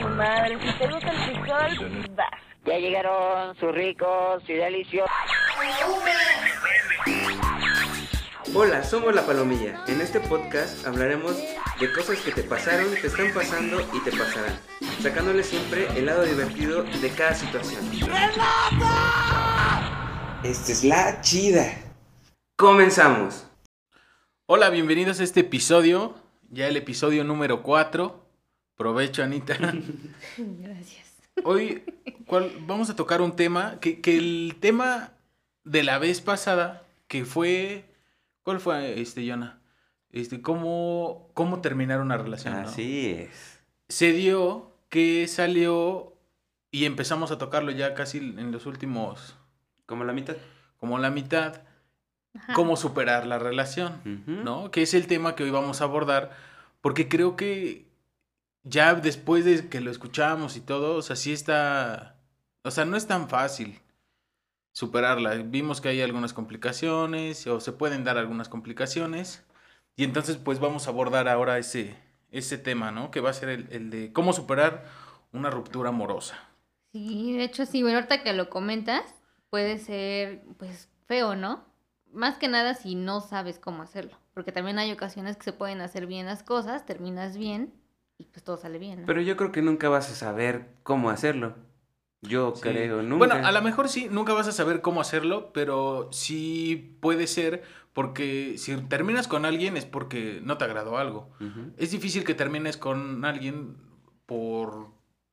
su madre. Si te gusta el frijol, vas. Ya llegaron sus ricos y deliciosos. Hola, somos La Palomilla. En este podcast hablaremos de cosas que te pasaron, te están pasando y te pasarán, sacándole siempre el lado divertido de cada situación. Esta es la chida. Comenzamos. Hola, bienvenidos a este episodio, ya el episodio número 4. Provecho, Anita. Gracias. Hoy ¿cuál- vamos a tocar un tema que, que el tema de la vez pasada, que fue... ¿Cuál fue, este, Jonah? Este, ¿cómo, cómo terminar una relación? ¿no? Así es. Se dio que salió y empezamos a tocarlo ya casi en los últimos, Como la mitad. como la mitad, Ajá. cómo superar la relación. ¿no? Que es el tema que hoy vamos a abordar, porque creo que ya después de que lo escuchamos y todo, o sea, sí está, o sea, no es tan fácil superarla. Vimos que hay algunas complicaciones o se pueden dar algunas complicaciones y entonces pues vamos a abordar ahora ese, ese tema, ¿no? Que va a ser el, el de cómo superar una ruptura amorosa. Sí, de hecho, sí, bueno, ahorita que lo comentas, puede ser, pues, feo, ¿no? Más que nada si no sabes cómo hacerlo. Porque también hay ocasiones que se pueden hacer bien las cosas, terminas bien y pues todo sale bien, ¿no? Pero yo creo que nunca vas a saber cómo hacerlo. Yo Sí. creo, nunca. Bueno, a lo mejor sí, nunca vas a saber cómo hacerlo, pero sí puede ser porque si terminas con alguien es porque no te agradó algo. Es difícil que termines con alguien por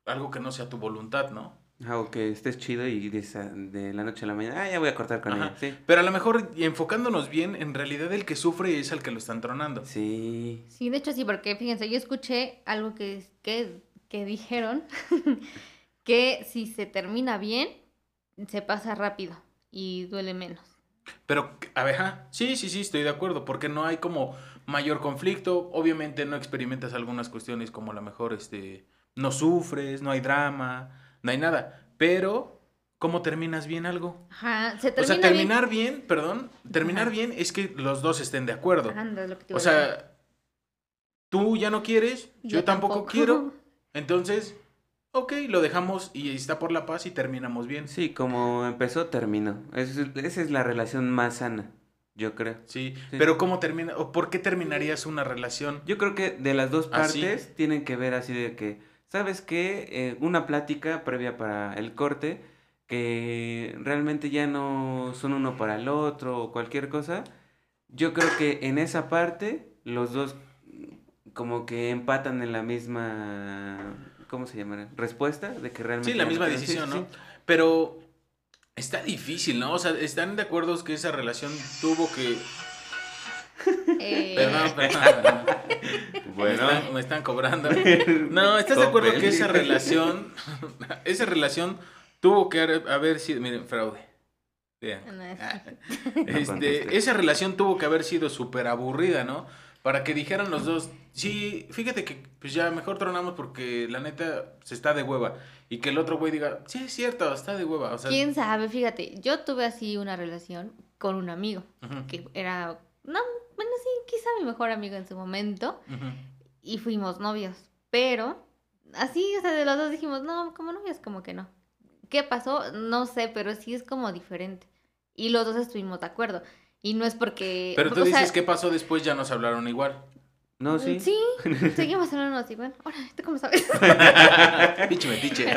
algo que no sea tu voluntad, ¿no? Ah, o que estés chido y de, esa- de la noche a la mañana, ah, ya voy a cortar con Ajá. ella. Sí. Pero a lo mejor y enfocándonos bien, en realidad el que sufre es al que lo están tronando. Sí. Sí, de hecho sí, porque fíjense, yo escuché algo que, que, que dijeron, que si se termina bien, se pasa rápido y duele menos. Pero, a ver, sí, sí, sí, estoy de acuerdo, porque no hay como mayor conflicto, obviamente no experimentas algunas cuestiones como a lo mejor, este, no sufres, no hay drama, no hay nada, pero, ¿cómo terminas bien algo? Ajá, se O termina sea, bien. terminar bien, perdón, terminar Ajá. bien es que los dos estén de acuerdo. Anda, es lo que te O iba a decir. sea, tú ya no quieres, yo, tampoco, quiero, entonces, ok, lo dejamos y está por la paz y terminamos bien. Sí, como empezó, terminó. Es- esa es la relación más sana, yo creo. Sí, Sí. pero ¿cómo termina? ¿O por qué terminarías una relación? Yo creo que de las dos partes tienen que ver así de que, ¿sabes qué? Eh, una plática previa para el corte, que realmente ya no son uno para el otro o cualquier cosa. Yo creo que en esa parte los dos como que empatan en la misma, ¿cómo se llamará? Respuesta de que realmente... Sí, la misma decisión, ¿no? sí. Pero está difícil, ¿no? O sea, ¿están de acuerdo que esa relación tuvo que... Eh, Perdón, perdón. Bueno. Me están, me están cobrando. No, ¿estás de acuerdo que esa relación, esa relación tuvo que haber- haber sido, miren, fraude. Vean. Este, esa relación tuvo que haber sido súper aburrida, ¿no? Para que dijeran los dos, sí, fíjate que pues ya mejor tronamos porque la neta se está de hueva. Y que el otro güey diga, sí, es cierto, está de hueva. O sea, ¿Quién sabe? Fíjate, yo tuve así una relación con un amigo, que era, no, bueno, sí, quizá mi mejor amigo en su momento, y fuimos novios, pero así, o sea, de los dos dijimos, no, como novios, como que no. ¿Qué pasó? No sé, pero sí es como diferente. Y los dos estuvimos de acuerdo. Y no es porque... Pero tú o sea, dices, ¿qué pasó después? Ya nos hablaron igual. No, sí. Sí, seguimos hablando así, bueno, ahora, ¿tú cómo sabes? Piche metiche.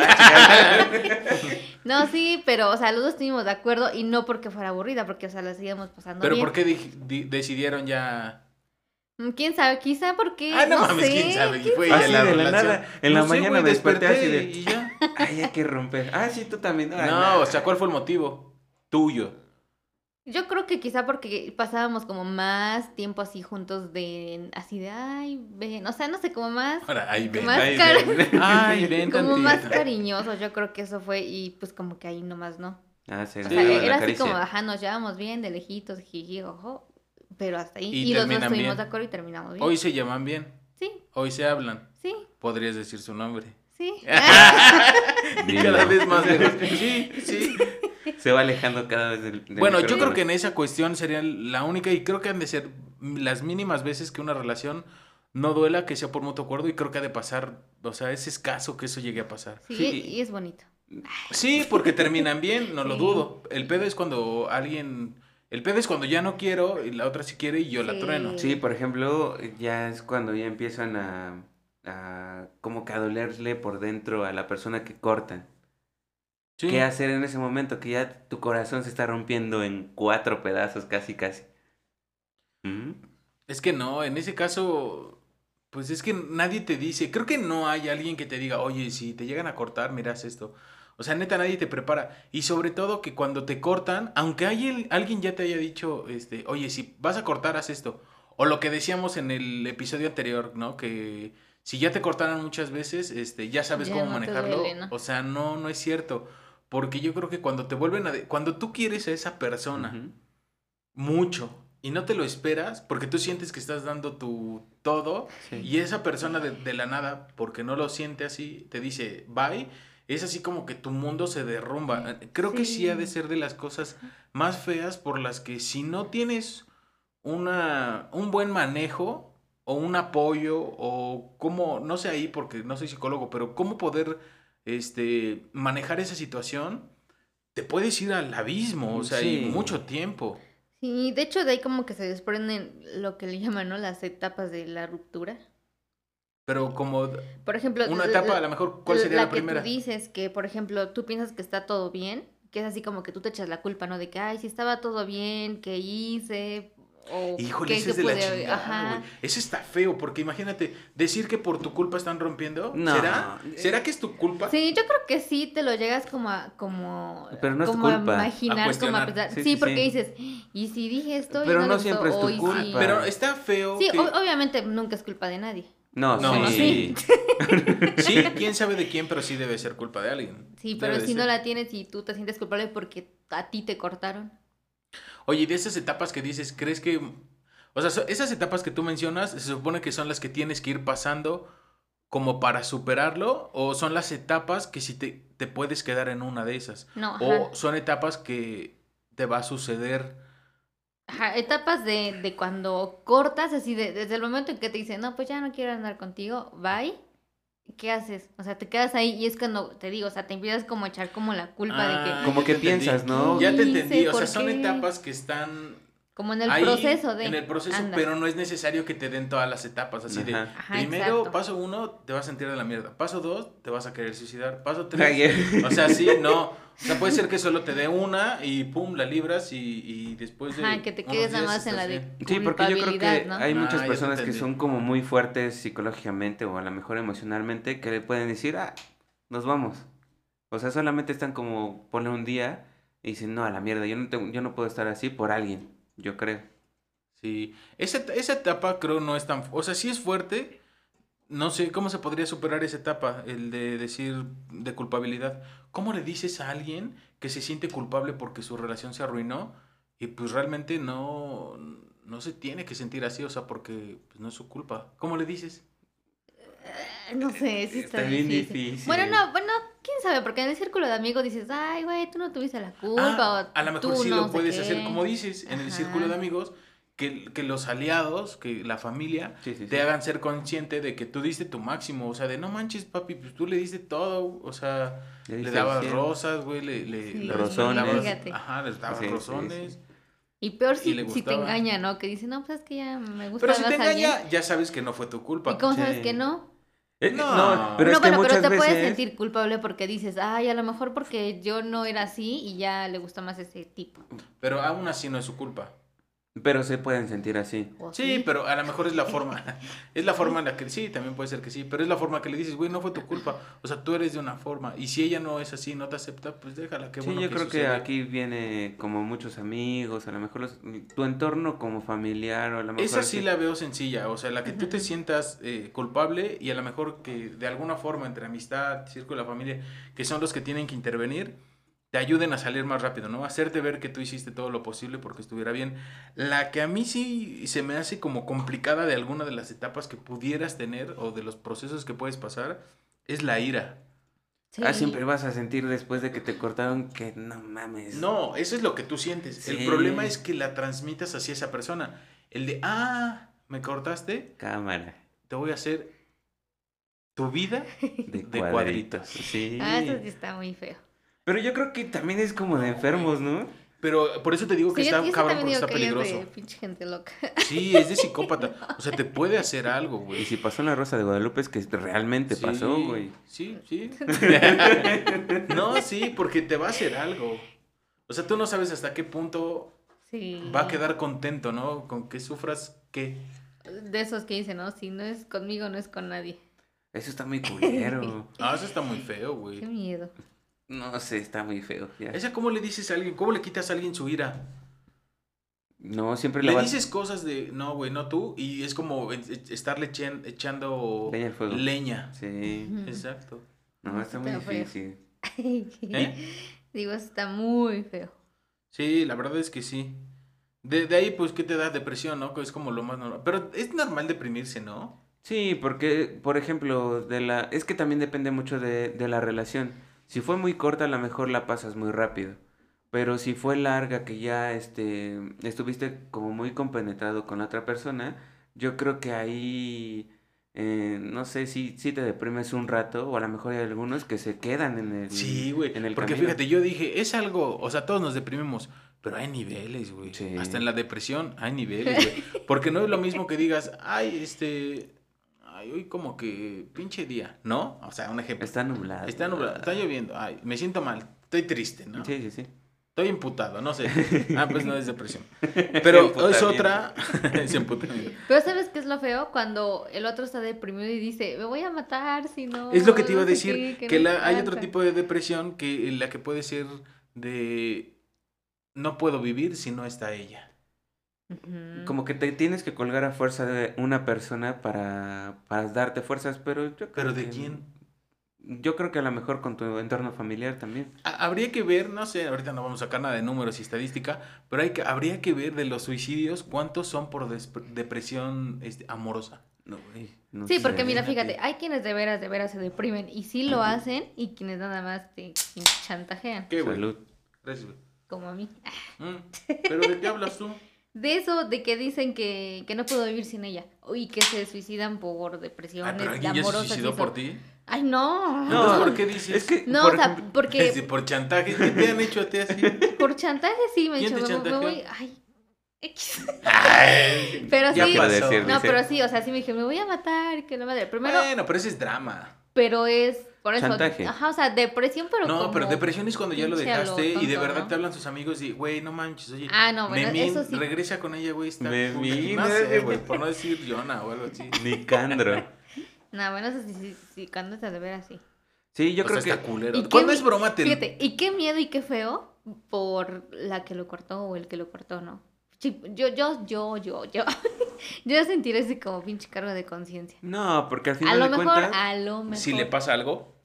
No, sí, pero, o sea, los dos estuvimos de acuerdo y no porque fuera aburrida, porque, o sea, la seguíamos pasando Pero bien. ¿por qué di- di- decidieron ya...? Mm, ¿Quién sabe? Quizá porque. Ah, no, no mames, sé, quién sabe. Y fue Así ya la de la relación. nada, en la No sé, mañana güey, me desperté así de- y ya. Ay, hay que romper. Ah, sí, tú también. Ay, No, o sea, ¿cuál fue el motivo? Tuyo. Yo creo que quizá porque pasábamos como más tiempo así juntos de. Así de, ay, ven. O sea, no sé, como más. Ahora, ahí ven. Más cari- ven. Ay, ven Como más tantito. cariñosos, yo creo que eso fue. Y pues como que ahí nomás no. Ah, sí, O Sí, sea, era así como, ajá, nos llevamos bien, de lejitos, jiji, ojo. Pero hasta ahí. Y Y, los dos estuvimos de acuerdo y terminamos bien. Hoy se llaman bien. Sí, Hoy se hablan. sí, Podrías decir su nombre. sí. Y cada vez más lejos. Sí, sí. Se va alejando cada vez del. del Bueno, yo creo que en esa cuestión sería la única y creo que han de ser las mínimas veces que una relación no duela, que sea por mutuo acuerdo y creo que ha de pasar o sea, es escaso que eso llegue a pasar. Sí, Sí. y es bonito. Sí, porque terminan bien, no lo Sí. dudo. El pedo es cuando alguien, el pedo es cuando ya no quiero y la otra sí quiere y yo la trueno. Sí, por ejemplo, ya es cuando ya empiezan a, a como que a dolerle por dentro a la persona que cortan. Sí. ¿Qué hacer en ese momento? Que ya tu corazón se está rompiendo en cuatro pedazos, casi, casi. ¿Mm? Es que no, en ese caso, pues es que nadie te dice, creo que no hay alguien que te diga, oye, si te llegan a cortar, miras esto. O sea, neta, nadie te prepara. Y sobre todo que cuando te cortan, aunque hay el- alguien ya te haya dicho, este, oye, si vas a cortar, haz esto. O lo que decíamos en el episodio anterior, ¿no? Que si ya te cortaron muchas veces, este, ya sabes Ya cómo manejarlo. duele, ¿no? O sea, no, no es cierto. Porque yo creo que cuando te vuelven a... de- Cuando tú quieres a esa persona, mucho y no te lo esperas porque tú sientes que estás dando tu todo Sí. y esa persona de, de la nada, porque no lo siente así, te dice bye, es así como que tu mundo se derrumba. Creo que sí ha de ser de las cosas más feas por las que si no tienes una, un buen manejo o un apoyo o cómo, no sé ahí porque no soy psicólogo, pero cómo poder este, manejar esa situación, te puedes ir al abismo, o sea, y Sí. mucho tiempo. Sí, de hecho de ahí como que se desprenden lo que le llaman, ¿no? Las etapas de la ruptura. Pero como Por ejemplo, una la- etapa, a lo mejor, ¿cuál sería la, que primera? tú dices que, por ejemplo, tú piensas que está todo bien, que es así como que tú te echas la culpa, ¿no? De que, ay, si estaba todo bien, ¿qué hice? O Híjole, ese es de la chingada, güey. Eso está feo, porque imagínate, decir que por tu culpa están rompiendo, No. ¿será? ¿Será que es tu culpa? Sí, yo creo que sí te lo llegas como a, como, Pero no es tu como a culpa. A imaginar, como a pensar. Sí, Sí, sí, porque sí. dices, y si dije esto, y Pero no, no le siempre gustó, es tu y sí". culpa. Pero está feo Sí, que... obviamente nunca es culpa de nadie. No, No, sí. Sí, quién sabe de quién, pero sí debe ser culpa de alguien. Sí, pero Debe si no la tienes y tú te sientes culpable porque a ti te cortaron. Oye, de esas etapas que dices, ¿crees que... O sea, esas etapas que tú mencionas, ¿se supone que son las que tienes que ir pasando como para superarlo? ¿O son las etapas que si te, te puedes quedar en una de esas? No, ajá. ¿O son etapas que te va a suceder? Ajá, etapas de, de cuando cortas, así de, desde el momento en que te dicen, no, pues ya no quiero andar contigo, bye. ¿Qué haces? O sea, te quedas ahí y es cuando te digo, o sea, te empiezas como a echar como la culpa de Ah, que, Como ya que entendí. piensas, ¿no? Ya te entendí, o sea, ¿Por son qué? etapas que están como en el ahí, proceso de. En el proceso, anda. pero no es necesario que te den todas las etapas, así de... Ajá. Primero, exacto. paso uno, te vas a sentir de la mierda. Paso dos, te vas a querer suicidar. Paso tres, Ay, eh. o sea, sí, no. O sea, puede ser que solo te dé una y pum, la libras y, y después de Ajá, que te quedes nada más en la de. Sí, porque yo creo que ¿no? hay Ah, muchas personas que son como muy fuertes psicológicamente o a lo mejor emocionalmente que le pueden decir, ah, nos vamos. O sea, solamente están como, ponle un día y dicen, no, a la mierda, yo no, tengo- yo no puedo estar así por alguien, yo creo. Sí, esa, esa etapa creo no es tan... O sea, sí es fuerte. No sé cómo se podría superar esa etapa, el de decir de culpabilidad. ¿Cómo le dices a alguien que se siente culpable porque su relación se arruinó y pues realmente no, no se tiene que sentir así, o sea, porque pues, no es su culpa? ¿Cómo le dices? No sé, sí está, Está bien difícil. difícil. Bueno, no, bueno, quién sabe, porque en el círculo de amigos dices, ay, güey, tú no tuviste la culpa. Ah, o a lo mejor tú sí no lo puedes qué". hacer como dices, en el círculo de amigos, que, que los aliados, que la familia, Sí, sí, sí. te hagan ser consciente de que tú diste tu máximo, o sea, de no manches, papi, pues tú le diste todo, o sea, Le le dabas rosas, güey, le, le, Sí, le Rosones. dabas- ajá, les dabas Sí, sí, rosones. sí. Y peor si, si te engaña, ¿no? Que dice, no, pues es que ya me gusta Pero si te más alguien". engaña, ya sabes que no fue tu culpa. ¿Y cómo sabes que no? Eh, No. no, pero no, es que bueno, pero te puedes sentir culpable porque dices, ay, a lo mejor porque yo no era así y ya le gusta más ese tipo. Pero aún así no es su culpa. Pero se pueden sentir así. ¿O Sí, pero a lo mejor es la forma. es la forma en la que. Sí, también puede ser que sí. Pero es la forma que le dices, güey, no fue tu culpa. O sea, tú eres de una forma. Y si ella no es así, no te acepta, pues déjala. Qué sí, bueno yo que creo que aquí viene como muchos amigos, a lo mejor los- tu entorno como familiar o a lo mejor... Esa sí que- la veo sencilla. O sea, la que tú te sientas eh, culpable y a lo mejor que de alguna forma entre amistad, círculo de la familia, que son los que tienen que intervenir, te ayuden a salir más rápido, ¿no? Hacerte ver que tú hiciste todo lo posible porque estuviera bien. La que a mí sí se me hace como complicada de alguna de las etapas que pudieras tener o de los procesos que puedes pasar es la ira. Ah, siempre vas a sentir después de que te cortaron que no mames. No, eso es lo que tú sientes. El problema es que la transmitas hacia esa persona. El de, ah, me cortaste, Cámara. te voy a hacer tu vida De, de cuadritos. cuadritos. Sí. Ah, eso sí está muy feo. Pero yo creo que también es como de enfermos, ¿no? Pero por eso te digo que Sí, está yo cabrón porque está que ella es peligroso. de pinche gente loca. Sí, es de psicópata. O sea, te puede hacer algo, Y güey. si pasó en la Rosa de Guadalupe es que realmente Sí, pasó, güey. Sí, sí. no, sí, porque te va a hacer algo. O sea, tú no sabes hasta qué punto Sí. va a quedar contento, ¿no? Con que sufras qué. De esos que dicen, ¿no? Si no es conmigo, no es con nadie. Eso está muy culero. Ah, eso está muy feo, Qué güey. miedo. No sé, está muy feo. ya. ¿Esa cómo le dices a alguien? ¿Cómo le quitas a alguien su ira? No, siempre Le la dices cosas de, no, güey, no tú, y es como e- estarle echen- echando Leña al fuego. leña. Sí. Exacto. No, está muy feo. difícil. ¿Eh? Digo, está muy feo. Sí, la verdad es que sí. De, de ahí, pues, ¿qué te da? Depresión, ¿no? Que es como lo más normal. Pero es normal deprimirse, ¿no? Sí, porque, por ejemplo, de la... es que también depende mucho de, de la relación. Si fue muy corta, a lo mejor la pasas muy rápido. Pero si fue larga, que ya este, estuviste como muy compenetrado con la otra persona, yo creo que ahí, eh, no sé, si, si te deprimes un rato, o a lo mejor hay algunos que se quedan en el, Sí, güey. Porque camino. fíjate, yo dije, es algo, o sea, todos nos deprimimos, pero hay niveles, güey. Sí. Hasta en la depresión hay niveles, güey. Porque no es lo mismo que digas, ay, este, ay, hoy como que pinche día, ¿no? O sea, un ejemplo. Está nublado. Está nublado, está lloviendo, ay, me siento mal, estoy triste, ¿no? Sí, sí, sí. Estoy imputado, no sé. Ah, pues no es depresión. Pero es otra. Pero ¿sabes qué es lo feo? Cuando el otro está deprimido y dice, me voy a matar si no... Es lo que te iba a decir, que, no la- hay otro alcanza". tipo de depresión que la que puede ser de no puedo vivir si no está ella. Como que te tienes que colgar a fuerza de una persona para, para darte fuerzas, pero yo creo ¿Pero de que- quién? Yo creo que a lo mejor con tu entorno familiar también. Ha- Habría que ver, no sé, ahorita no vamos a sacar nada de números y estadística, pero hay que, habría que ver de los suicidios cuántos son por des- depresión este, amorosa. No, güey, no Sí, sé. porque mira, Fíjate. hay quienes de veras, de veras se deprimen y sí lo hacen y quienes nada más te chantajean, ¿Qué? Salud. Gracias, güey. como a mí. Mm, ¿Pero de qué hablas tú? De eso, de que dicen que, que no puedo vivir sin ella y que se suicidan por Ah, depresiones pero alguien ya se amorosas y suicidó eso. por ti. Ay, no. No, Entonces, ¿por qué dices? Es que, No, por o sea, ejemplo, porque Este, por chantaje. ¿Qué te han hecho a ti así? por chantaje sí me he ¿Quién dicho, te me, me chantajeó? voy, ay, X. Ay, Pero ya sí, pasó. decir, no, dice. pero sí, o sea, sí me dije, me voy a matar, que la madre. Primero, Bueno, pero ese es drama. Pero es por eso. Chantaje. Ajá, o sea, depresión, pero No, como pero depresión es cuando ya lo dejaste y de verdad ¿no? te hablan sus amigos y, güey, no manches, oye. Ah, no, bueno, Memín, eso sí. regresa con ella, güey, está Memín, No sé, güey, por no decir Jonah o algo así. Nicandro. No, bueno, eso sí, sí, sí, cuando te de ver así. Sí, yo O creo sea, que... está culero. ¿Y qué Cuando mi- es broma te Fíjate, y qué miedo y qué feo por la que lo cortó o el que lo cortó, ¿no? Sí, yo, yo, yo, yo, yo. yo sentir ese como pinche cargo de conciencia. No, porque al A final lo de mejor, cuentas... a lo mejor. si le pasa algo.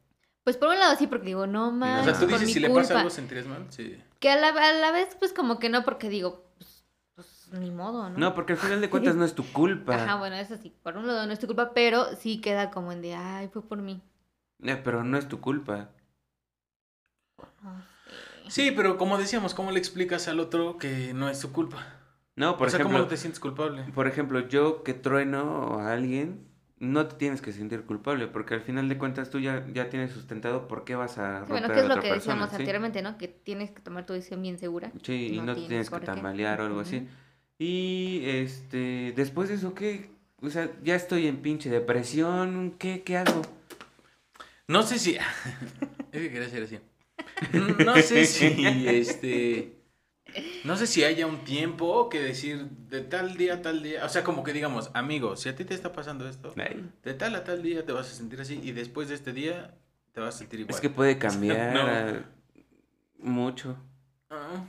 Pues por un lado sí, porque digo, no O más. sea, tú dices si le pasa algo sentirías mal. Sí. Que a la, a la vez, pues como que no, porque digo, pues, pues ni modo, ¿no? No, porque al final de cuentas no es tu culpa. Ajá, bueno, eso sí, por un lado no es tu culpa, pero sí queda como en de, ay, fue por mí. Eh, pero no es tu culpa. No sé. Sí, pero como decíamos, ¿cómo le explicas al otro que no es su culpa? No, por o sea, ejemplo... ¿cómo no te sientes culpable? Por ejemplo, yo que trueno a alguien, no te tienes que sentir culpable, porque al final de cuentas tú ya, ya tienes sustentado por qué vas a Sí, romper bueno, que es otra lo que persona, decíamos ¿sí? anteriormente, ¿no? Que tienes que tomar tu decisión bien segura. Sí, y No no te tienes tienes que qué. tambalear o algo así. Y este, después de eso, ¿qué? O sea, ya estoy en pinche depresión, ¿qué, qué hago? No sé si. es que quería ser así. No sé si este. No sé si haya un tiempo que decir de tal día a tal día. O sea, como que digamos, amigo, si a ti te está pasando esto, Ay, de tal a tal día te vas a sentir así y después de este día te vas a sentir igual. Es que puede cambiar No. mucho. Ah.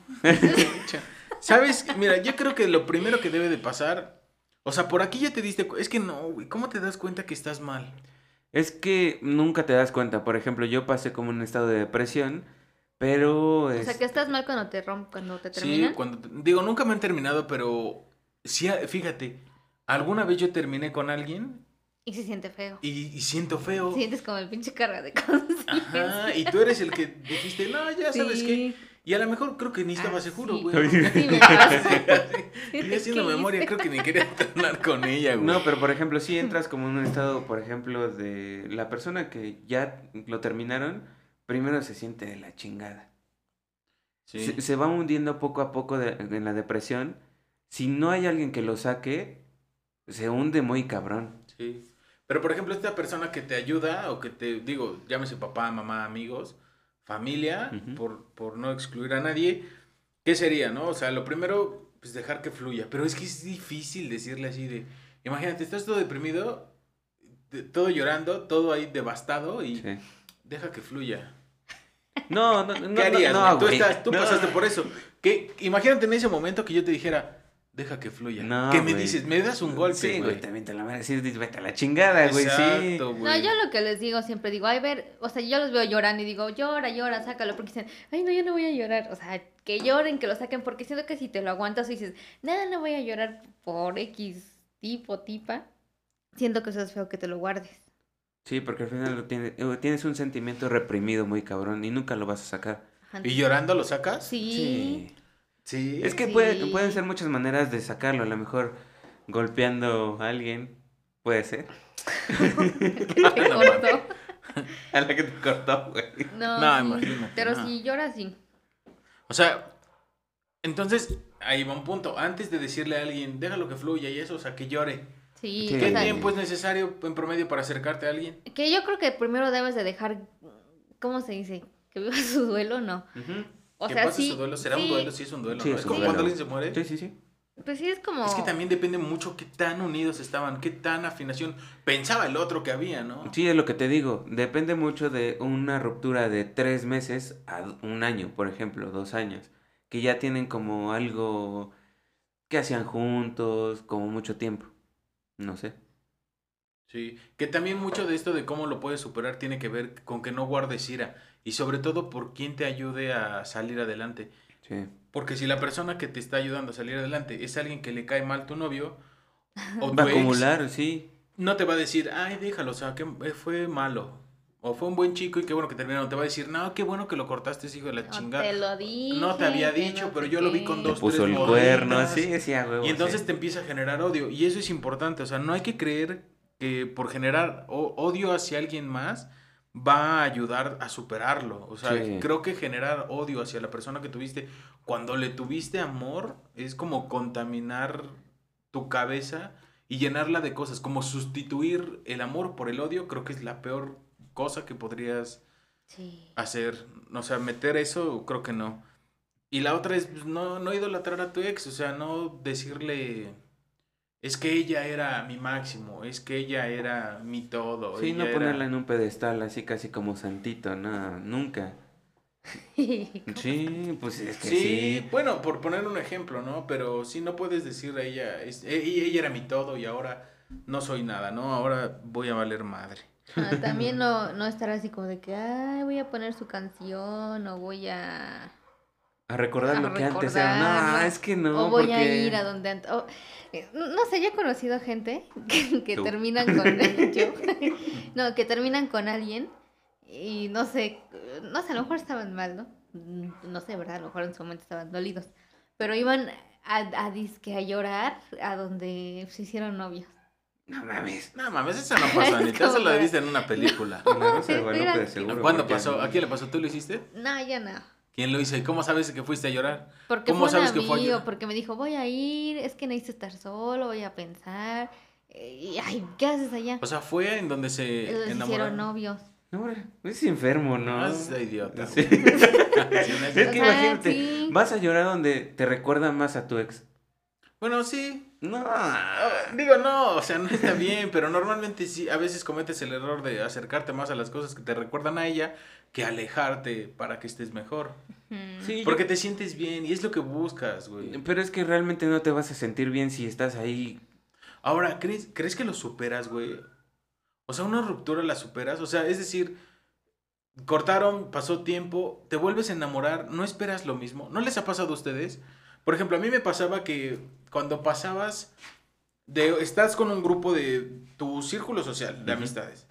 ¿Sabes? Mira, yo creo que lo primero que debe de pasar. O sea, por aquí ya te diste. Es que no, güey. ¿Cómo te das cuenta que estás mal? Es que nunca te das cuenta. Por ejemplo, yo pasé como un estado de depresión, pero... O es- sea, que estás mal cuando te romp, cuando te Sí, terminan. cuando. te- Digo, nunca me han terminado, pero. Sí, fíjate. Alguna vez yo terminé con alguien Y se siente feo. y, y siento feo. Sientes como el pinche carga de conciencia. Ajá, y tú eres el que dijiste, no, ya sabes Sí. qué. Y a lo mejor creo que ni estaba Ah, seguro, sí. güey. Sí, me. Y haciendo ¿Qué memoria, creo que ni quería hablar con ella, güey. No, pero por ejemplo, si entras como en un estado, por ejemplo, de la persona que ya lo terminaron, primero se siente de la chingada. Sí. Se, se va hundiendo poco a poco de- en la depresión. Si no hay alguien que lo saque, se hunde muy cabrón. Sí. Pero por ejemplo, esta persona que te ayuda o que te, digo, llámese papá, mamá, amigos, familia, por, por no excluir a nadie, ¿qué sería, no? O sea, lo primero, pues dejar que fluya. Pero es que es difícil decirle así de, imagínate, estás todo deprimido, de- todo llorando, todo ahí devastado y Sí. deja que fluya. No, no, no. ¿Qué harías? no, güey? no, tú güey. estás, tú No. pasaste por eso. ¿Qué? Imagínate en ese momento que yo te dijera, deja que fluya. No, ¿Qué me güey. dices? Me das un golpe, Sí, güey. güey, también te la van a decir, vete a la chingada, güey, sí. Exacto, No, güey. yo lo que les digo siempre digo, ay, ver, o sea, yo los veo llorando y digo, llora, llora, sácalo, porque dicen, ay, no, yo no voy a llorar. O sea, que lloren, que lo saquen, porque siento que si te lo aguantas y dices, nada, no voy a llorar por X tipo, tipa, siento que eso es feo que te lo guardes. Sí, porque al final lo tiene- eh, tienes un sentimiento reprimido muy cabrón y nunca lo vas a sacar. ¿Y llorando lo sacas? Sí. Sí. Es que Sí. puede- pueden ser muchas maneras de sacarlo. A lo mejor golpeando a alguien. Puede ser. Que te cortó. A la que te cortó, güey. No, No, sí. imagínate, Pero no. si lloras, sí. O sea, entonces, ahí va un punto. Antes de decirle a alguien, déjalo que fluya y eso, o sea, que llore. Sí. ¿Qué o sea, tiempo es necesario en promedio para acercarte a alguien? que yo creo que primero debes de dejar, ¿cómo se dice? Que viva su duelo, no. Ujú. O que sea, pase sí. su duelo. ¿Será un duelo? Sí, es un duelo. Sí, ¿no? es como duelo. cuando alguien se muere. Sí, sí, sí. Pues sí, es como... Es que también depende mucho qué tan unidos estaban, qué tan afinación pensaba el otro que había, ¿no? Sí, es lo que te digo. Depende mucho de una ruptura de tres meses a un año, por ejemplo, dos años. Que ya tienen como algo que hacían juntos, como mucho tiempo. No sé. Sí, que también mucho de esto de cómo lo puedes superar tiene que ver con que no guardes ira y sobre todo por quién te ayude a salir adelante. Sí. Porque si la persona que te está ayudando a salir adelante es alguien que le cae mal tu novio o tu Va a ex, acumular, sí. no te va a decir, ay, déjalo, o sea, que fue malo. O fue un buen chico y qué bueno que terminaron. Te va a decir, no, qué bueno que lo cortaste, ese hijo de la No chingada. te lo dije. No te había dicho, no pero yo lo vi con dos, puso tres el cuerno, sí, sí, a huevo. Y entonces sí. te empieza a generar odio. Y eso es importante. O sea, no hay que creer que por generar odio hacia alguien más va a ayudar a superarlo. O sea, Sí. creo que generar odio hacia la persona que tuviste, cuando le tuviste amor, es como contaminar tu cabeza y llenarla de cosas. Como sustituir el amor por el odio, creo que es la peor cosa que podrías Sí. hacer. O sea, meter eso, creo que no. Y la otra es pues, no, no idolatrar a tu ex, o sea, no decirle, es que ella era mi máximo, es que ella era mi todo. Sí, no era- ponerla en un pedestal así casi como santito, no, nunca. Sí, pues es que Sí, sí. bueno, por poner un ejemplo, ¿no? Pero sí no puedes decir a ella, es, e- ella era mi todo y ahora no soy nada, ¿no? Ahora voy a valer madre. Ah, también no, no estar así como de que, ay, voy a poner su canción o voy a... A recordar A lo que antes era. No, es que no. o voy a ir a donde... ant- o- eh, no sé, yo he conocido gente que, que terminan con... yo. no, que terminan con alguien y no sé, no sé, a lo mejor estaban mal, ¿no? Mm, No sé, ¿verdad? A lo mejor en su momento estaban dolidos. Pero iban a, a disque a llorar a donde se hicieron novios. No mames. No mames, eso no pasa, ni Es te se como lo viste en una película. Con la Rosa de Guadalupe de espérate. seguro. ¿Cuándo pasó? ¿A quién le pasó? ¿Tú lo hiciste? No, ya no. ¿Quién lo hizo? ¿Y cómo sabes que fuiste a llorar? Porque ¿Cómo fue un sabes que fue a llorar? porque me dijo, voy a ir, es que necesito estar solo, voy a pensar. Y, ay, ¿qué haces allá? O sea, fue en donde se Los hicieron enamoraron. novios. No, hombre, es enfermo, ¿no? No, es idiota. Sí. Es que O sea, imagínate, sí. vas a llorar donde te recuerda más a tu ex. Bueno, sí. No. Digo, no, o sea, no está bien, pero normalmente sí, a veces cometes el error de acercarte más a las cosas que te recuerdan a ella que alejarte para que estés mejor. Sí, yo- Porque te sientes bien y es lo que buscas, güey. Pero es que realmente no te vas a sentir bien si estás ahí. Ahora, ¿crees, ¿crees que lo superas, güey? O sea, una ruptura la superas. O sea, es decir, cortaron, pasó tiempo, te vuelves a enamorar, no esperas lo mismo. ¿No les ha pasado a ustedes? Por ejemplo, a mí me pasaba que cuando pasabas de, estás con un grupo de tu círculo social de Ujú. amistades.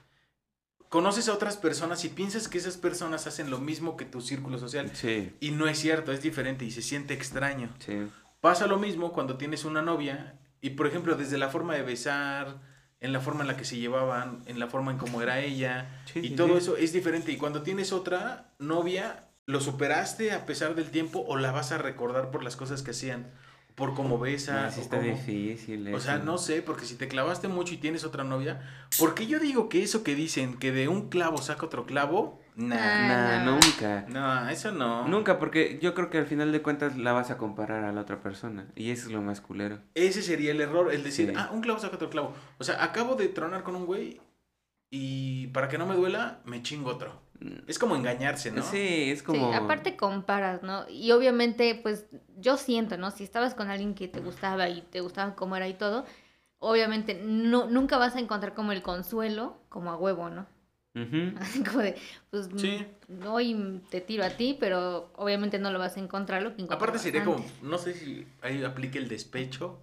Conoces a otras personas y piensas que esas personas hacen lo mismo que tu círculo social. Sí, Y no es cierto, es diferente y se siente extraño. sí. Pasa lo mismo cuando tienes una novia y, por ejemplo, desde la forma de besar, en la forma en la que se llevaban, en la forma en cómo era ella, Sí, y todo eso es diferente. Y cuando tienes otra novia, ¿lo superaste a pesar del tiempo o la vas a recordar por las cosas que hacían? Por cómo besa. Ah, sí está cómo- difícil. O sea, no sé, porque si te clavaste mucho y tienes otra novia, porque yo digo que eso que dicen, que de un clavo saca otro clavo, nah, Ah, Nah, no. nunca. no, eso no. Nunca, porque yo creo que al final de cuentas la vas a comparar a la otra persona. Y eso es lo más culero. Ese sería el error, el decir, Sí. ah, un clavo saca otro clavo. O sea, acabo de tronar con un güey y para que no me duela, me chingo otro. Es como engañarse, ¿no? Sí, es como... Sí, aparte comparas, ¿no? Y obviamente, pues yo siento, ¿no? Si estabas con alguien que te gustaba y te gustaba cómo era y todo, obviamente no, nunca vas a encontrar como el consuelo, como a huevo, ¿no? Ujú. Así como de, pues Sí. hoy te tiro a ti, pero obviamente no lo vas a encontrar lo que Aparte sería como, no sé si ahí aplique el despecho,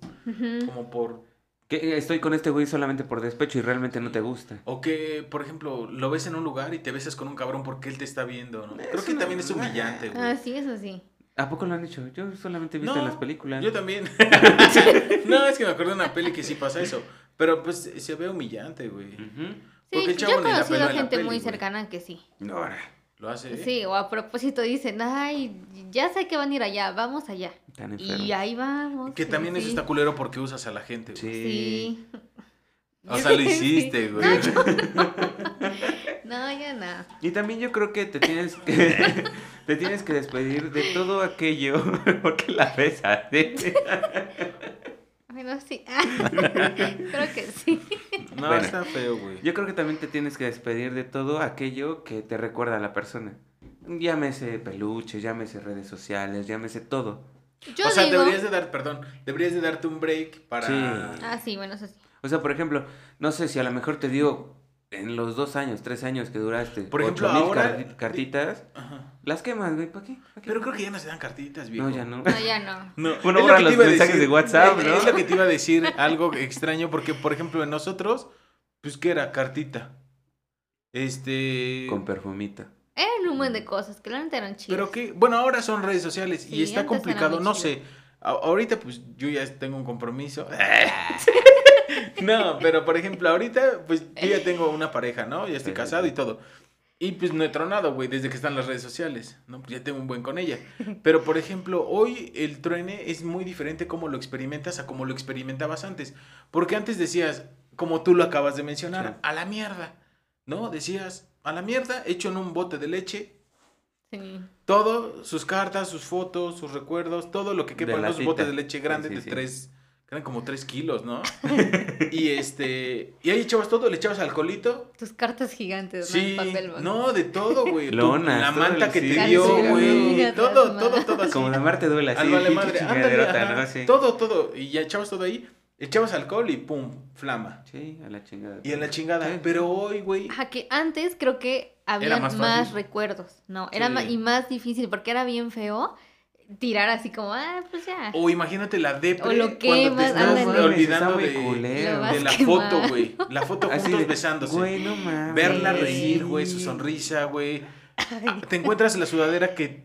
como por... Que estoy con este güey solamente por despecho y realmente no te gusta. O que, por ejemplo, lo ves en un lugar y te besas con un cabrón porque él te está viendo, ¿no? Creo que no- también es humillante, güey. Ah, sí, eso sí. ¿A poco lo han hecho? Yo solamente he visto en las películas. Yo también. no, es que me acuerdo de una peli que sí pasa eso. Pero pues se ve humillante, güey. Porque Sí, el yo he conocido gente peli, muy cercana que sí. Ahora, Lo hace. ¿eh? Sí, o a propósito dicen, ay, ya sé que van a ir allá, vamos allá. tan. Y ahí vamos. Que sí, también eso sí. está culero porque usas a la gente, güey. Sí. Sí. O sea, lo hiciste, Sí. güey. No, ya nada. Y también yo creo que te tienes que te tienes que despedir de todo aquello porque la besas. Bueno, sí. Creo que sí. No, Bueno. está feo, güey. Yo creo que también te tienes que despedir de todo aquello que te recuerda a la persona. Llámese peluche, llámese redes sociales, llámese todo. Yo o sea, digo... deberías de dar, perdón, deberías de darte un break para... Sí. Ah, sí, bueno, eso sí. O sea, por ejemplo, no sé si a lo mejor te dio en los dos años, tres años que duraste, Por ejemplo, 8000 ahora- carti- cartitas, Ajá. las quemas, güey, ¿para qué? ¿Pa' qué? Pero creo que ya no se dan cartitas, viejo. No, ya no. No, ya no. No, Bueno, te los mensajes de WhatsApp, es- ¿no? Es lo que te iba a decir, algo extraño, porque, por ejemplo, en nosotros, pues, ¿qué era? Cartita. Este... Con perfumita. Eran un buen de cosas que la neta eran chidas. Pero que, bueno, ahora son redes sociales y está complicado, no chido. sé. Ahorita, pues, yo ya tengo un compromiso. no, pero, por ejemplo, ahorita, pues, yo ya tengo una pareja, ¿no? Ya estoy casado y todo. Y pues no he tronado, güey, desde que están las redes sociales, ¿no? Pues ya tengo un buen con ella. Pero, por ejemplo, hoy el truene es muy diferente como lo experimentas a como lo experimentabas antes. Porque antes decías, como tú lo acabas de mencionar, Sí. a la mierda, ¿no? Decías, a la mierda, hecho en un bote de leche, Sí. todo, sus cartas, sus fotos, sus recuerdos, todo lo que quepa en los botes de leche Sí, grandes sí, de sí. tres, eran como tres kilos, ¿no? y este, y ahí echabas todo, le echabas alcoholito. Tus cartas gigantes, ¿no? Sí, papel, no, de todo, güey. Lonas, La manta que sí. te dio, güey. Todo, todo, todo así. Como la mar te duele así. Pinche madre, ándale, chingaderota, ajá. ¿no? Sí. Todo, todo. Y ya echabas todo ahí, echabas alcohol y pum, flama. Sí, a la chingada. Y a la chingada. Sí. Pero hoy, güey. Ajá, que antes creo que había más más, recuerdos, ¿no? Era Sí. ma- y más difícil porque era bien feo tirar así como, ah, pues ya. O imagínate la depre O lo cuando te estás ándale. olvidando de, la foto, güey. La foto Así juntos de, besándose. Güey, no mames. Verla reír, güey, su sonrisa, güey. Te encuentras la sudadera que,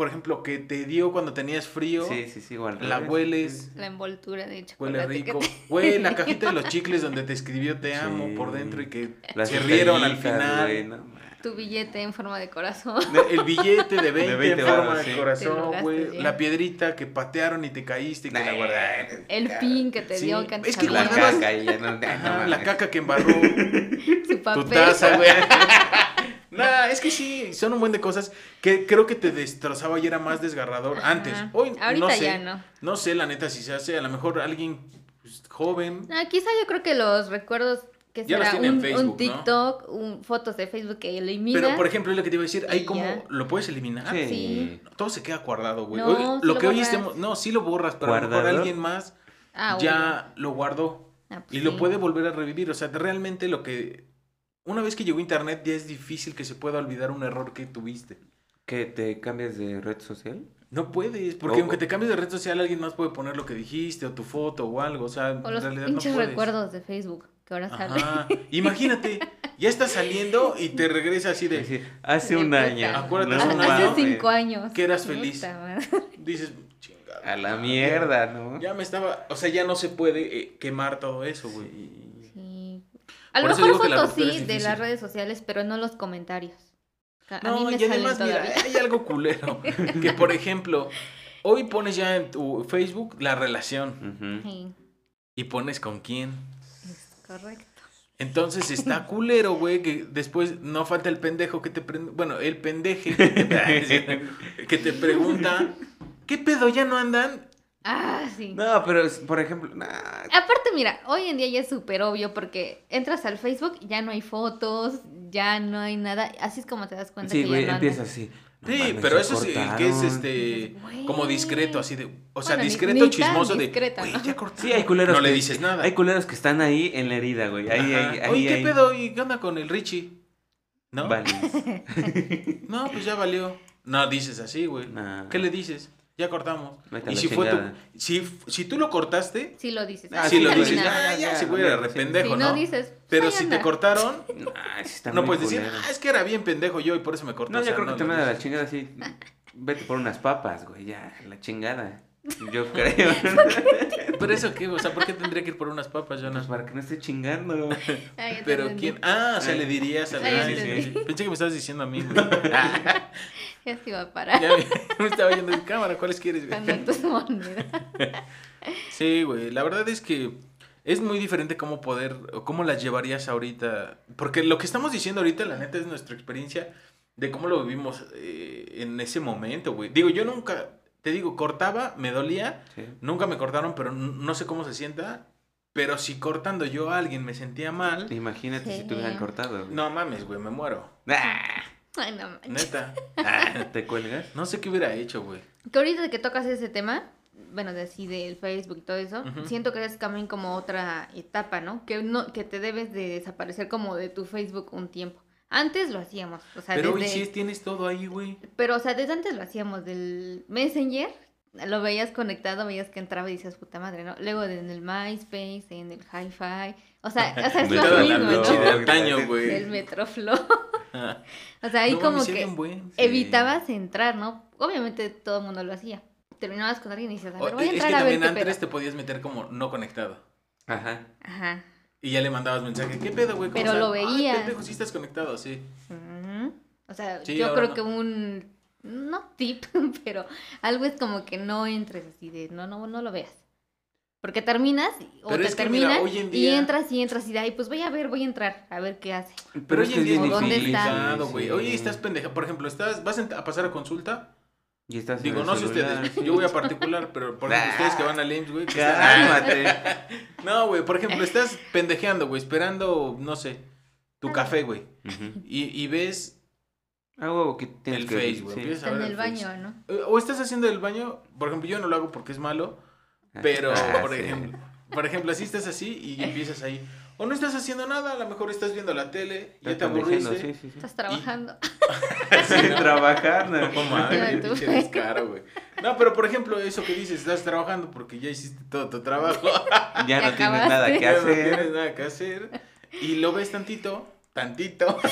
por ejemplo, que te dio cuando tenías frío. Sí, sí, sí, igual. La hueles, La envoltura de huele chocolate. que rico. te- Güey, la cajita de los chicles donde te escribió te amo Sí. por dentro y que Las se rieron al final. güey, no mames. Tu billete en forma de corazón. El billete de 20, 20 en forma de sí. Corazón, güey. La piedrita que patearon y te caíste y que la guardaste. El pin que te Sí, dio que es que La guardabas- caca no, no Ajá, la caca que embarró su tu taza, güey. Nah, es que sí, son un buen de cosas que creo que te destrozaba y era más desgarrador Ajá. antes. Hoy Ahorita no sé, ya no. no sé la neta si se hace, a lo mejor alguien pues, joven. No, quizá yo creo que los recuerdos que Ya los será un, Facebook, un ¿no? TikTok, un, fotos de Facebook que eliminas. Pero por ejemplo, es lo que te iba a decir, ahí como ya. lo puedes eliminar. Sí. Sí. Todo se queda guardado, güey. No, Hoy- sí lo lo que hoy estemos, no, sí lo borras, pero a lo mejor alguien más Ah, ya lo guardó. Ah, pues y lo puede volver a revivir. O sea, realmente lo que una vez que llegó internet ya es difícil que se pueda olvidar un error que tuviste. ¿Que te cambias de red social? No puedes, porque O- aunque te cambies de red social, alguien más puede poner lo que dijiste, o tu foto, o algo, o sea, O en los realidad pinches no puedes. recuerdos de Facebook que ahora. Imagínate, ya estás saliendo y te regresa así de, Así, hace un puta. año. Acuérdate, no hace un Hace año, mames. cinco años. que eras feliz. dices, chingada. A la mierda, ¿no? Ya me estaba, o sea, ya no se puede eh, quemar todo eso, güey. Sí. A lo Por mejor fotos sí de las redes sociales, pero no los comentarios. A a mí No, me y salen además, mira, hay algo culero. Que por ejemplo, hoy pones ya en tu Facebook la relación. Sí, y pones con quién. es correcto. Entonces está culero, güey, que después no falta el pendejo que te pre- bueno, el pendeje que te, que te pregunta, ¿qué pedo ya no andan? Ah, sí. No, pero es- por ejemplo, nah, Aparte, mira, hoy en día ya es súper obvio porque entras al Facebook, ya no hay fotos, ya no hay nada. Así es como te das cuenta sí, que güey, ya no empieza así. No Sí, mames, pero eso sí, el que es este Güey. como discreto, así de, o sea, Bueno, ni- discreto, ni chismoso de, discreto, güey, ¿no? ya cortaron. Sí, hay culeros. No le dices nada. Hay culeros que están ahí en la herida, güey. Ahí, ahí, ahí. Oye, ¿qué ahí. pedo? ¿Y qué onda con el Richie? ¿No? Vale. No, pues ya valió. No dices así, güey. Nah. ¿Qué le dices? Ya cortamos. Y si fue tu, si, si tú lo cortaste, Sí lo dices. Ah, sí sí, lo dices, ah, ya, ya, sí. pendejo, Si ¿no? no dices, Pero ahí si anda. te cortaron, está no puedes decir, ah, es que era bien pendejo yo y por eso me cortó. No, O yo creo que te lo manda la chingada así. Vete por unas papas, güey, ya, la chingada. Yo creo. ¿Pero eso qué? O sea, ¿por qué tendría que ir por unas papas, Pues Jonas? para que no esté chingando. Pero quién. Ah, o sea, le dirías a la. Pensé que me estabas diciendo a mí, güey. Ya se iba a parar. Ya me estaba yendo en cámara, ¿cuáles quieres, güey? Cuando tus monedas. Sí, güey, la verdad es que es muy diferente cómo poder, o cómo las llevarías ahorita, porque lo que estamos diciendo ahorita, la neta, es nuestra experiencia de cómo lo vivimos eh, en ese momento, güey. Digo, yo nunca, te digo, cortaba, me dolía, Sí. nunca me cortaron, pero no sé cómo se sienta, pero si cortando yo a alguien me sentía mal, Imagínate si te hubieran cortado. güey. no mames, güey, me muero, Ah, Ay, no manches. neta. ¿Te cuelgas? No sé qué hubiera hecho, güey. Que ahorita que tocas ese tema, bueno, de así del Facebook y todo eso, siento que es también como otra etapa, ¿no? Que no, que te debes de desaparecer como de tu Facebook un tiempo. Antes lo hacíamos, o sea, Pero hoy sí tienes todo ahí, güey. pero o sea, desde antes lo hacíamos del Messenger, lo veías conectado, veías que entraba y dices, puta madre, ¿no? Luego en el MySpace, en el Hi-Fi, o sea, o sea es lo mismo, pinche de ¿no? antaño, güey. El Metroflow. O sea, ahí No como que buen, sí. evitabas entrar, ¿no? Obviamente todo el mundo lo hacía. Terminabas con alguien y dices, a ver, O- voy a es entrar que a ver también antes pedo. te podías meter como no conectado. Ajá. Ajá. Y ya le mandabas mensaje, ¿qué pedo, güey? ¿Cómo Pero estás? lo "Ay, veías. pendejo, sí estás conectado, sí. Ujú. O sea, Sí, yo creo no. que un, no tip, pero algo es como que no entres así de, no, no, no lo veas. Porque terminas o Pero te es que mira, terminan hoy en y día- entras y entras y de ahí, pues voy a ver, voy a entrar, a ver qué hace. Pero, hoy en día es ¿dónde difícil, está? güey. Oye, estás pendeja. Por ejemplo, estás, vas a pasar a consulta. Y estás Digo, no sé ustedes, yo voy a particular, pero por ejemplo, ustedes que van al IMSS, güey. Cálmate. No, güey, por ejemplo, estás pendejeando, güey, esperando, no sé, tu Ah. café, güey. Ujú. Y, y ves Ah, huevo, que tienes el que Face, güey. sí. empiezas a Está en ver el Face. baño, ¿no? Eh, O estás haciendo el baño, por ejemplo, yo no lo hago porque es malo, pero Ah, por sí. ejemplo, por ejemplo, así estás así y empiezas ahí. O no estás haciendo nada, a lo mejor estás viendo la tele, ya te aburriste. Sí, sí, sí. Estás trabajando. Sí, trabajando. No mames, Ya, tú. pinche descaro, güey. No, pero por ejemplo, eso que dices, estás trabajando porque ya hiciste todo tu trabajo. Ya Ya no tienes nada que ya no hacer. tienes nada que hacer. Y lo ves tantito, tantito.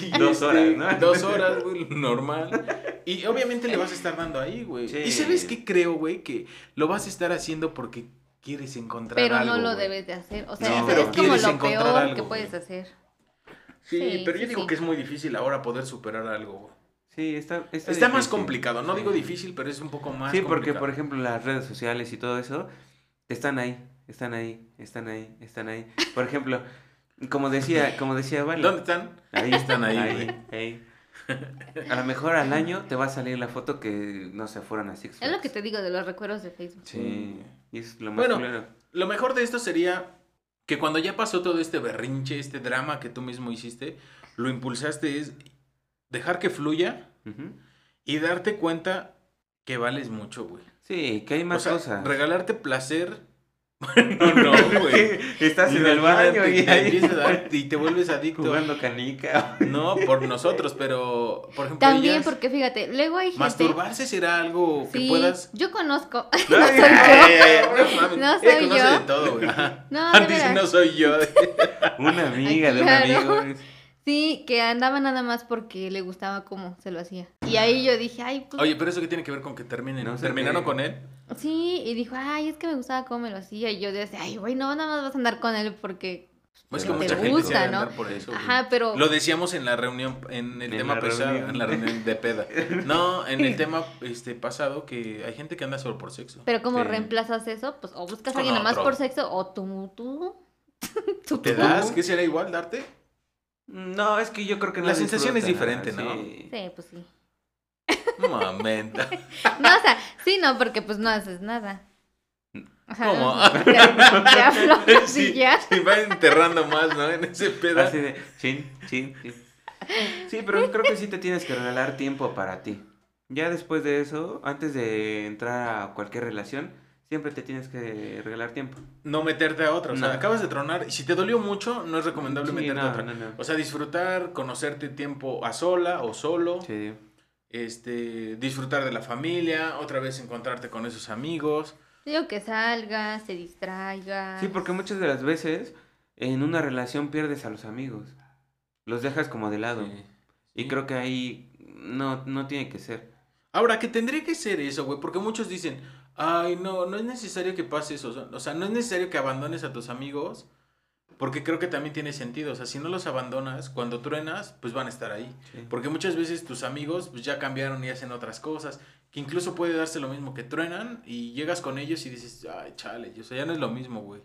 Y Dos este, horas, ¿no? Dos horas, güey, normal. Y obviamente le vas a estar dando ahí, güey. Sí. Y sabes qué creo, güey, que lo vas a estar haciendo porque quieres encontrar Pero algo. no lo güey. debes de hacer. O sea, No, pero es como lo encontrar peor algo, que puedes hacer. Sí, Sí, pero yo sí, digo sí. que es muy difícil ahora poder superar algo, güey. Sí, está, está, Está más complicado, no digo difícil, pero es un poco más Sí, porque complicado. por ejemplo las redes sociales y todo eso están ahí, están ahí, están ahí, están ahí. Por ejemplo, como decía, como decía Vale. ¿Dónde están? Ahí Están ahí, ahí. A lo mejor al año te va a salir la foto que no se fueron a Six Es lo Flags. que te digo de los recuerdos de Facebook. Sí, y es lo más Bueno. Lo mejor de esto sería que cuando ya pasó todo este berrinche, este drama que tú mismo hiciste, lo impulsaste es dejar que fluya y darte cuenta que vales mucho, güey. Sí, que hay O más sea, cosas. regalarte placer No, no, güey. Estás en el baño y te ahí dar- y te vuelves adicto. jugando canica. No, por nosotros, pero por ejemplo, También ellas, porque fíjate, luego hay gente... masturbarse será algo que Sí, puedas. yo conozco. Ay, no soy yo. no No soy conoce yo. de todo, güey. No, de Antes no soy yo. Una amiga Ay, de un claro. amigo. Sí, que andaba nada más porque le gustaba cómo se lo hacía. Y ahí yo dije, ay, pues Oye, pero eso qué tiene que ver con que terminen. No sé ¿Terminaron qué. con él? Sí. Y dijo, ay, es que me gustaba cómo me lo hacía. Y yo decía, ay, güey, no, nada más vas a andar con él porque. Pues que mucha te gente gusta, ¿no? andar por eso. Ajá, pero. Lo decíamos en la reunión, en el En tema reunión. en la reunión de peda. No, en el tema este pasado que hay gente que anda solo por sexo. Pero como Sí. reemplazas eso, pues o buscas a alguien nada más otro. por sexo o tú, tú. tú, ¿Te tú. das? ¿Qué será igual darte? No, es que yo creo que no La sensación es diferente, ¿no? sí. Sí, pues sí. Momento. No, o sea, sí, no, porque pues no haces nada. O sea, ¿Cómo? Te, te aflojas Sí, y ya. sí, va enterrando más, ¿no? En ese peda. Así de chin, chin, chin. Sí, pero creo que sí te tienes que regalar tiempo para ti. Ya después de eso, antes de entrar a cualquier relación, siempre te tienes que regalar tiempo. No meterte a otra. O sea, No. acabas de tronar. Y si te dolió mucho, no es recomendable Sí, meterte no, a otra. no, no. O sea, disfrutar, conocerte tiempo a sola o solo. Sí. Este, disfrutar de la familia, otra vez encontrarte con esos amigos. Digo que salgas, se distraiga. Sí, porque muchas de las veces en una relación pierdes a los amigos. Los dejas como de lado. Sí. Y creo que ahí no, no tiene que ser. Ahora, que tendría que ser eso, güey, porque muchos dicen, ay, no, no es necesario que pase eso, o sea, no es necesario que abandones a tus amigos, porque creo que también tiene sentido, o sea, si no los abandonas, cuando truenas, pues van a estar ahí, Sí. porque muchas veces tus amigos pues, ya cambiaron y hacen otras cosas, que incluso puede darse lo mismo, que truenan y llegas con ellos y dices, ay, chale, o sea, ya no es lo mismo, güey,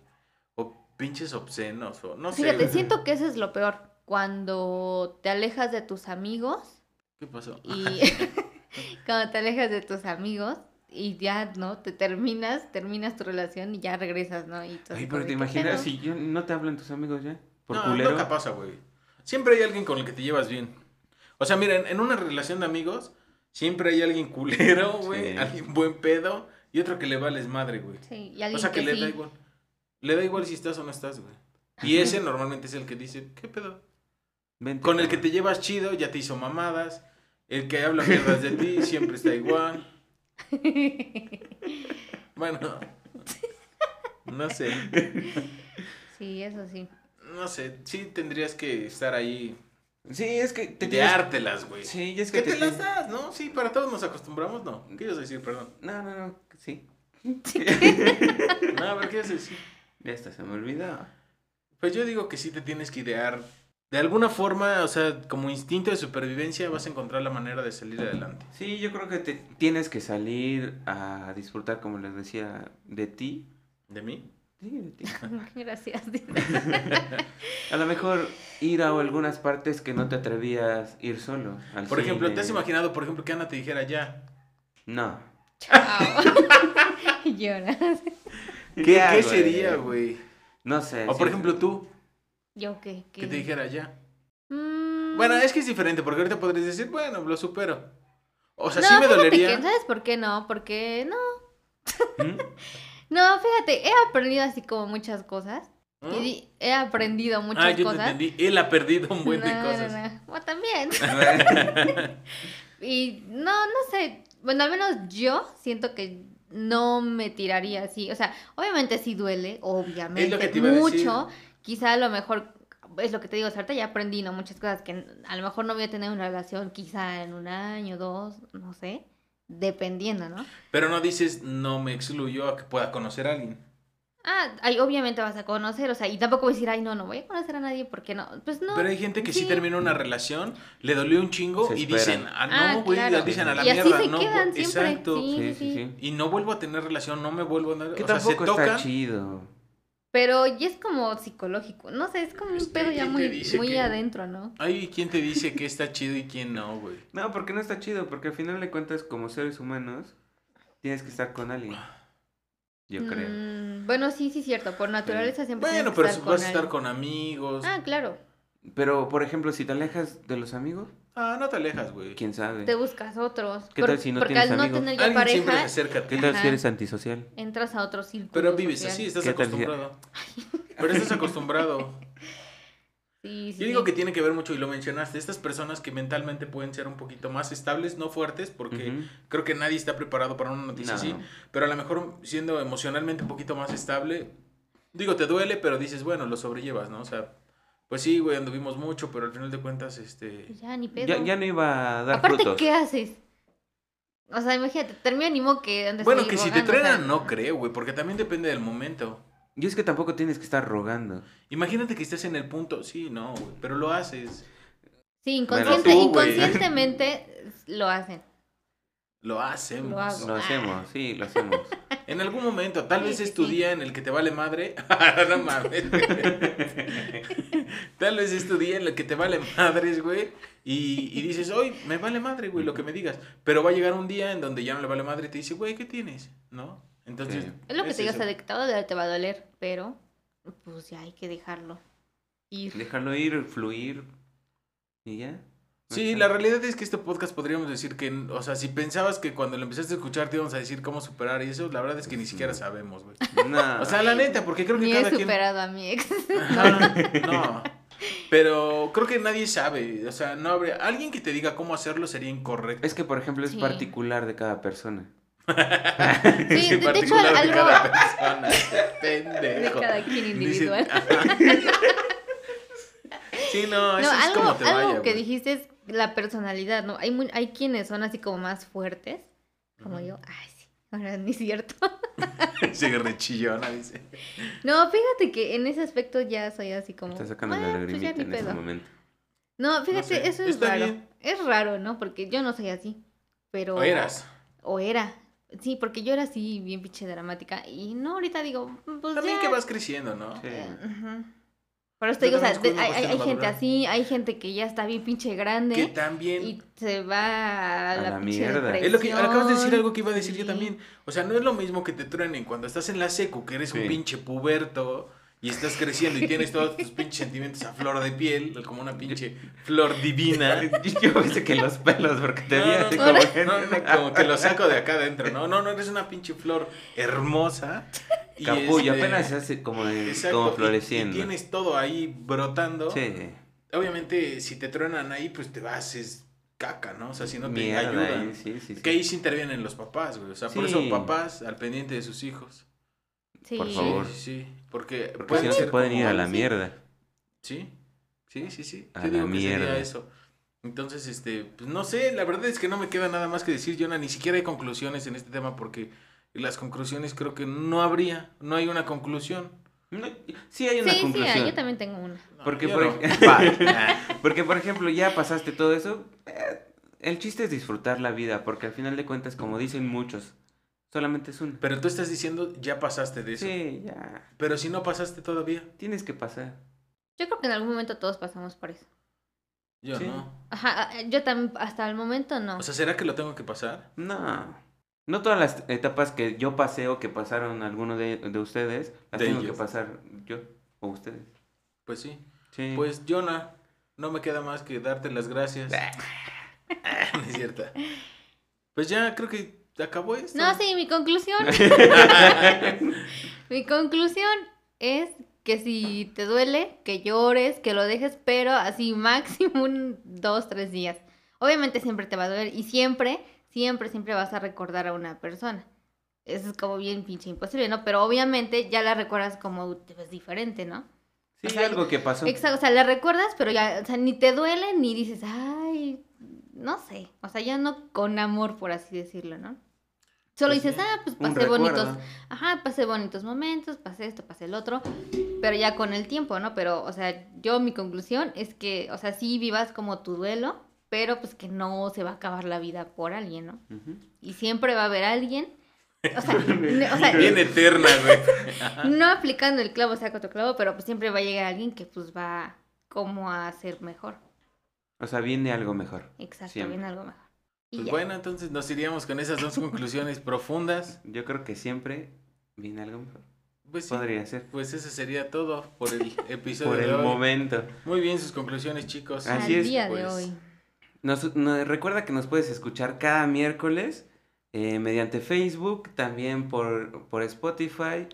o pinches obscenos, o no sé, Fíjate, siento que eso es lo peor. Cuando te alejas de tus amigos ¿qué pasó? y cuando te alejas de tus amigos y ya, ¿no? Te terminas, terminas tu relación y ya regresas, ¿no? Y Ay, pero te de, ¿qué imaginas pedo? si yo, no te hablan tus amigos ya. Por no, culero. nunca pasa, güey. Siempre hay alguien con el que te llevas bien. O sea, mira, en, una relación de amigos, siempre hay alguien culero, güey, Sí. alguien buen pedo y otro que le vales madre, güey. Sí, y alguien O sea, que, le sí. da igual. Le da igual si estás o no estás, güey. Y ese normalmente es el que dice, ¿qué pedo? Vente, Con el que te llevas chido, ya te hizo mamadas. El que habla mierdas de ti siempre está igual. Bueno, no sé. sí, eso sí. No sé, sí tendrías que estar ahí Sí, es que te de tienes- ártelas, güey. Sí, es que que te, las das, ¿no? Sí, para todos nos acostumbramos, no. ¿Qué ibas a decir, perdón? No, no, no, sí. No, a ver, ¿qué ibas a decir? Ya hasta se me olvidó. Pues yo digo que sí te tienes que idear. De alguna forma, o sea, como instinto de supervivencia, vas a encontrar la manera de salir adelante. Sí, yo creo que te tienes que salir a disfrutar, como les decía, de ti. ¿De mí? Sí, de ti. Gracias. A lo mejor ir a algunas partes que no te atrevías a ir solo. al Por ejemplo, ¿te has imaginado, por ejemplo, que Ana te dijera ya? No. Chao. Lloras. ¿Qué, ¿Qué qué hago, sería, güey? No sé. O por sí. ejemplo, tú, ¿Yo qué? ¿Qué? que te dijera ya. Mm, Bueno, es que es diferente, porque ahorita podrías decir, bueno, lo supero. O sea, no, sí me dolería. que, ¿Sabes por qué no? Porque no. ¿Mm? No, fíjate, he aprendido así como muchas cosas. ¿Mm? Y he aprendido muchas Ah, yo cosas. te entendí. Él ha perdido un buen de No, cosas. no. Bueno, también. Y no, no sé. Bueno, al menos yo siento que no me tiraría así. O sea, obviamente sí duele, obviamente. Es lo que te iba a decir. Quizá a lo mejor, es lo que te digo, ahorita ya aprendí, ¿no? Muchas cosas que a lo mejor no voy a tener una relación quizá en un año, dos, no sé. Dependiendo, ¿no? Pero no dices, no me excluyo a que pueda conocer a alguien. Ah, ay, obviamente vas a conocer, o sea, y tampoco voy a decir, ay, no, no voy a conocer a nadie porque no. Pues no. Pero hay gente que sí, sí. termina una relación, le dolió un chingo y dicen, ah, Ah, no, güey, claro. dicen a la y así mierda, se no, quedan güey". siempre. exacto. Sí, Sí. Y no vuelvo a tener relación, no me vuelvo a Que o sea, se tampoco tocan. está chido. Pero ya es como psicológico. No sé, es como un pedo ya ¿quién te muy, muy que- adentro, ¿no? Hay quien te dice que está chido y quién no, güey. No, porque no está chido, porque al final de cuentas, como seres humanos, tienes que estar con alguien. Yo creo. Mm, bueno, sí, sí, cierto. Por naturaleza siempre Bueno, pero estar si vas a estar con amigos. Ah, claro. Pero, por ejemplo, si te alejas de los amigos, Ah, no te alejas, güey. quién sabe. Te buscas otros. ¿Qué Por- tal si no porque tienes al no amigos? tener ya Alguien siempre se pareja, acerca a ti. ¿Qué tal si Ajá. eres antisocial? entras a otro círculo. Pero vives social. así, estás ¿Qué tal si- acostumbrado. Pero estás acostumbrado. Sí, sí, Yo digo sí. que tiene que ver mucho, y lo mencionaste, estas personas que mentalmente pueden ser un poquito más estables, no fuertes, porque Ujú. creo que nadie está preparado para una noticia No. así, pero a lo mejor siendo emocionalmente un poquito más estable, digo, te duele, pero dices, bueno, lo sobrellevas, ¿no? O sea, pues sí, güey, anduvimos mucho, pero al final de cuentas, este... Ya, ni pedo. Ya, ya no iba a dar Aparte, frutos. ¿qué haces? O sea, imagínate, termina ni modo que andes Bueno, ahí que si te rogando, o sea, truenan, no creo, güey, porque también depende del momento. Y es que tampoco tienes que estar rogando. Imagínate que estés en el punto, sí, no, güey, pero lo haces, Sí, Bueno, tú, inconscientemente lo hacen. lo hacemos. Lo hacemos, sí, lo hacemos. En algún momento, tal Sí, vez sí, es tu sí. día en el que te vale madre. no mames. tal vez es tu día en el que te vale madres, güey. Y, y dices, hoy me vale madre, güey, lo que me digas. Pero va a llegar un día en donde ya no le vale madre y te dice, güey, ¿qué tienes? ¿No? Entonces. Sí. Es lo que que te va a doler, te va a doler, pero pues ya hay que dejarlo ir. Dejarlo ir, fluir. Y ya. Sí, la realidad es que este podcast podríamos decir que, o sea, si pensabas que cuando lo empezaste a escuchar te íbamos a decir cómo superar y eso, la verdad es que ni siquiera sabemos, güey. No. O sea, la neta, porque creo que Ni cada he quien... superado a mi ex. No, no. Pero creo que nadie sabe. O sea, no habría. Alguien que te diga cómo hacerlo sería incorrecto. es que, por ejemplo, es Sí. particular de cada persona. Sí, de, de hecho, particular de algo cada persona. de Pendejo. cada quien individual. Ajá. sí, no, No, eso es algo, como te algo vaya. que dijiste es la personalidad, ¿no? Hay, muy- hay quienes son así como más fuertes, como Ujú. yo. Ay, sí, ahora ni es cierto. Sigue rechillona, dice. No, fíjate que en ese aspecto ya soy así como. Está sacando "Ah, la lagrimita en ese pedo". momento. No, fíjate, sé, eso es está raro. bien. Es raro, ¿no? Porque yo no soy así. Pero. O eras. O era. Sí, porque yo era así, bien pinche dramática. Y no, ahorita digo, pues También ya. que vas creciendo, ¿no? Sí. Ujú. Por eso te digo, o sea, hay, hay- gente así, hay gente que ya está bien pinche grande. Que también. Y se va a, A la, la mierda. Es lo que acabas de decir algo que iba a decir yo también. O sea, no es lo mismo que te truenen cuando estás en la secu, que eres un pinche puberto y estás creciendo y tienes todos tus pinches sentimientos a flor de piel, como una pinche flor divina. Yo pensé que los pelos, porque te vi No, así no, como que... no, no, como que lo saco de acá adentro. No, no, no, eres una pinche flor hermosa. Capullo, este, apenas se hace como, de- como floreciendo. Y, tienes todo ahí brotando. Sí. Obviamente, si te truenan ahí, pues te vas, es caca, ¿no? O sea, si no te Mierda, ayudan. sí, sí, sí. Que ahí sí intervienen los papás, güey. O sea, por eso papás al pendiente de sus hijos. Sí. Por favor. Sí, sí, porque, Porque pueden si no se pueden ir a la sí. mierda. Sí, sí, sí, sí. A Yo digo la que sería mierda. eso. Entonces, este, pues no sé, la verdad es que no me queda nada más que decir, Jonah, ni siquiera hay conclusiones en este tema porque las conclusiones creo que no habría, no hay una conclusión. No, sí hay una Sí, sí, conclusión. yo también tengo una. No, Porque yo por, no. ej- porque, por ejemplo, ya pasaste todo eso. eh, el chiste es disfrutar la vida, porque al final de cuentas, como dicen muchos, solamente es uno. Pero tú estás diciendo, ya pasaste de eso. Sí, ya. Pero si no pasaste todavía, Tienes que pasar. Yo creo que en algún momento todos pasamos por eso. yo Sí. no. Ajá, ah, yo también, hasta el momento no. O sea, ¿será que lo tengo que pasar? No. No todas las etapas que yo pasé o que pasaron algunos de, de ustedes, las De tengo ellos. que pasar yo o ustedes. Pues sí. Sí. Pues, Jonah, no me queda más que darte las gracias. no es cierto. Pues ya creo que acabó esto. No, sí, mi conclusión. mi conclusión es que si te duele, que llores, que lo dejes, pero así máximo un dos, tres días. Obviamente siempre te va a doler y siempre, siempre, siempre vas a recordar a una persona. Eso es como bien pinche imposible, ¿no? Pero obviamente ya la recuerdas como te ves diferente, ¿no? Sí, o sea, algo que pasó. Exacto, o sea, la recuerdas, pero ya, o sea, ni te duele ni dices, ay, no sé, o sea, ya no con amor, por así decirlo, ¿no? Solo Pues dices, sí, ah, pues pasé bonitos, ajá, pasé bonitos momentos, pasé esto, pasé el otro, pero ya con el tiempo, ¿no? Pero, o sea, yo mi conclusión es que, o sea, sí vivas como tu duelo, pero pues que no se va a acabar la vida por alguien, ¿no? Y siempre va a haber alguien, o sea, o sea, Bien eterna, güey. no aplicando el clavo saca otro clavo, pero pues siempre va a llegar alguien que pues va como a ser mejor. O sea, viene algo mejor. Exacto, Siempre. viene algo mejor. Y Pues ya. bueno, entonces nos iríamos con esas dos conclusiones profundas. Yo creo que siempre viene algo mejor. Pues sí, Podría ser. pues eso sería todo por el episodio Por de el hoy. momento. Muy bien sus conclusiones, chicos. Así Al es, día de pues. hoy. Nos, nos- recuerda que nos puedes escuchar cada miércoles eh, mediante Facebook, también por, por Spotify.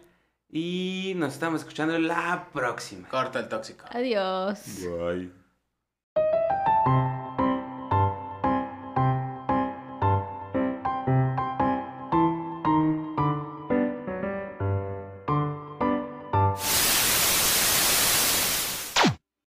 Y nos estamos escuchando la próxima. Corta el tóxico. Adiós. Bye.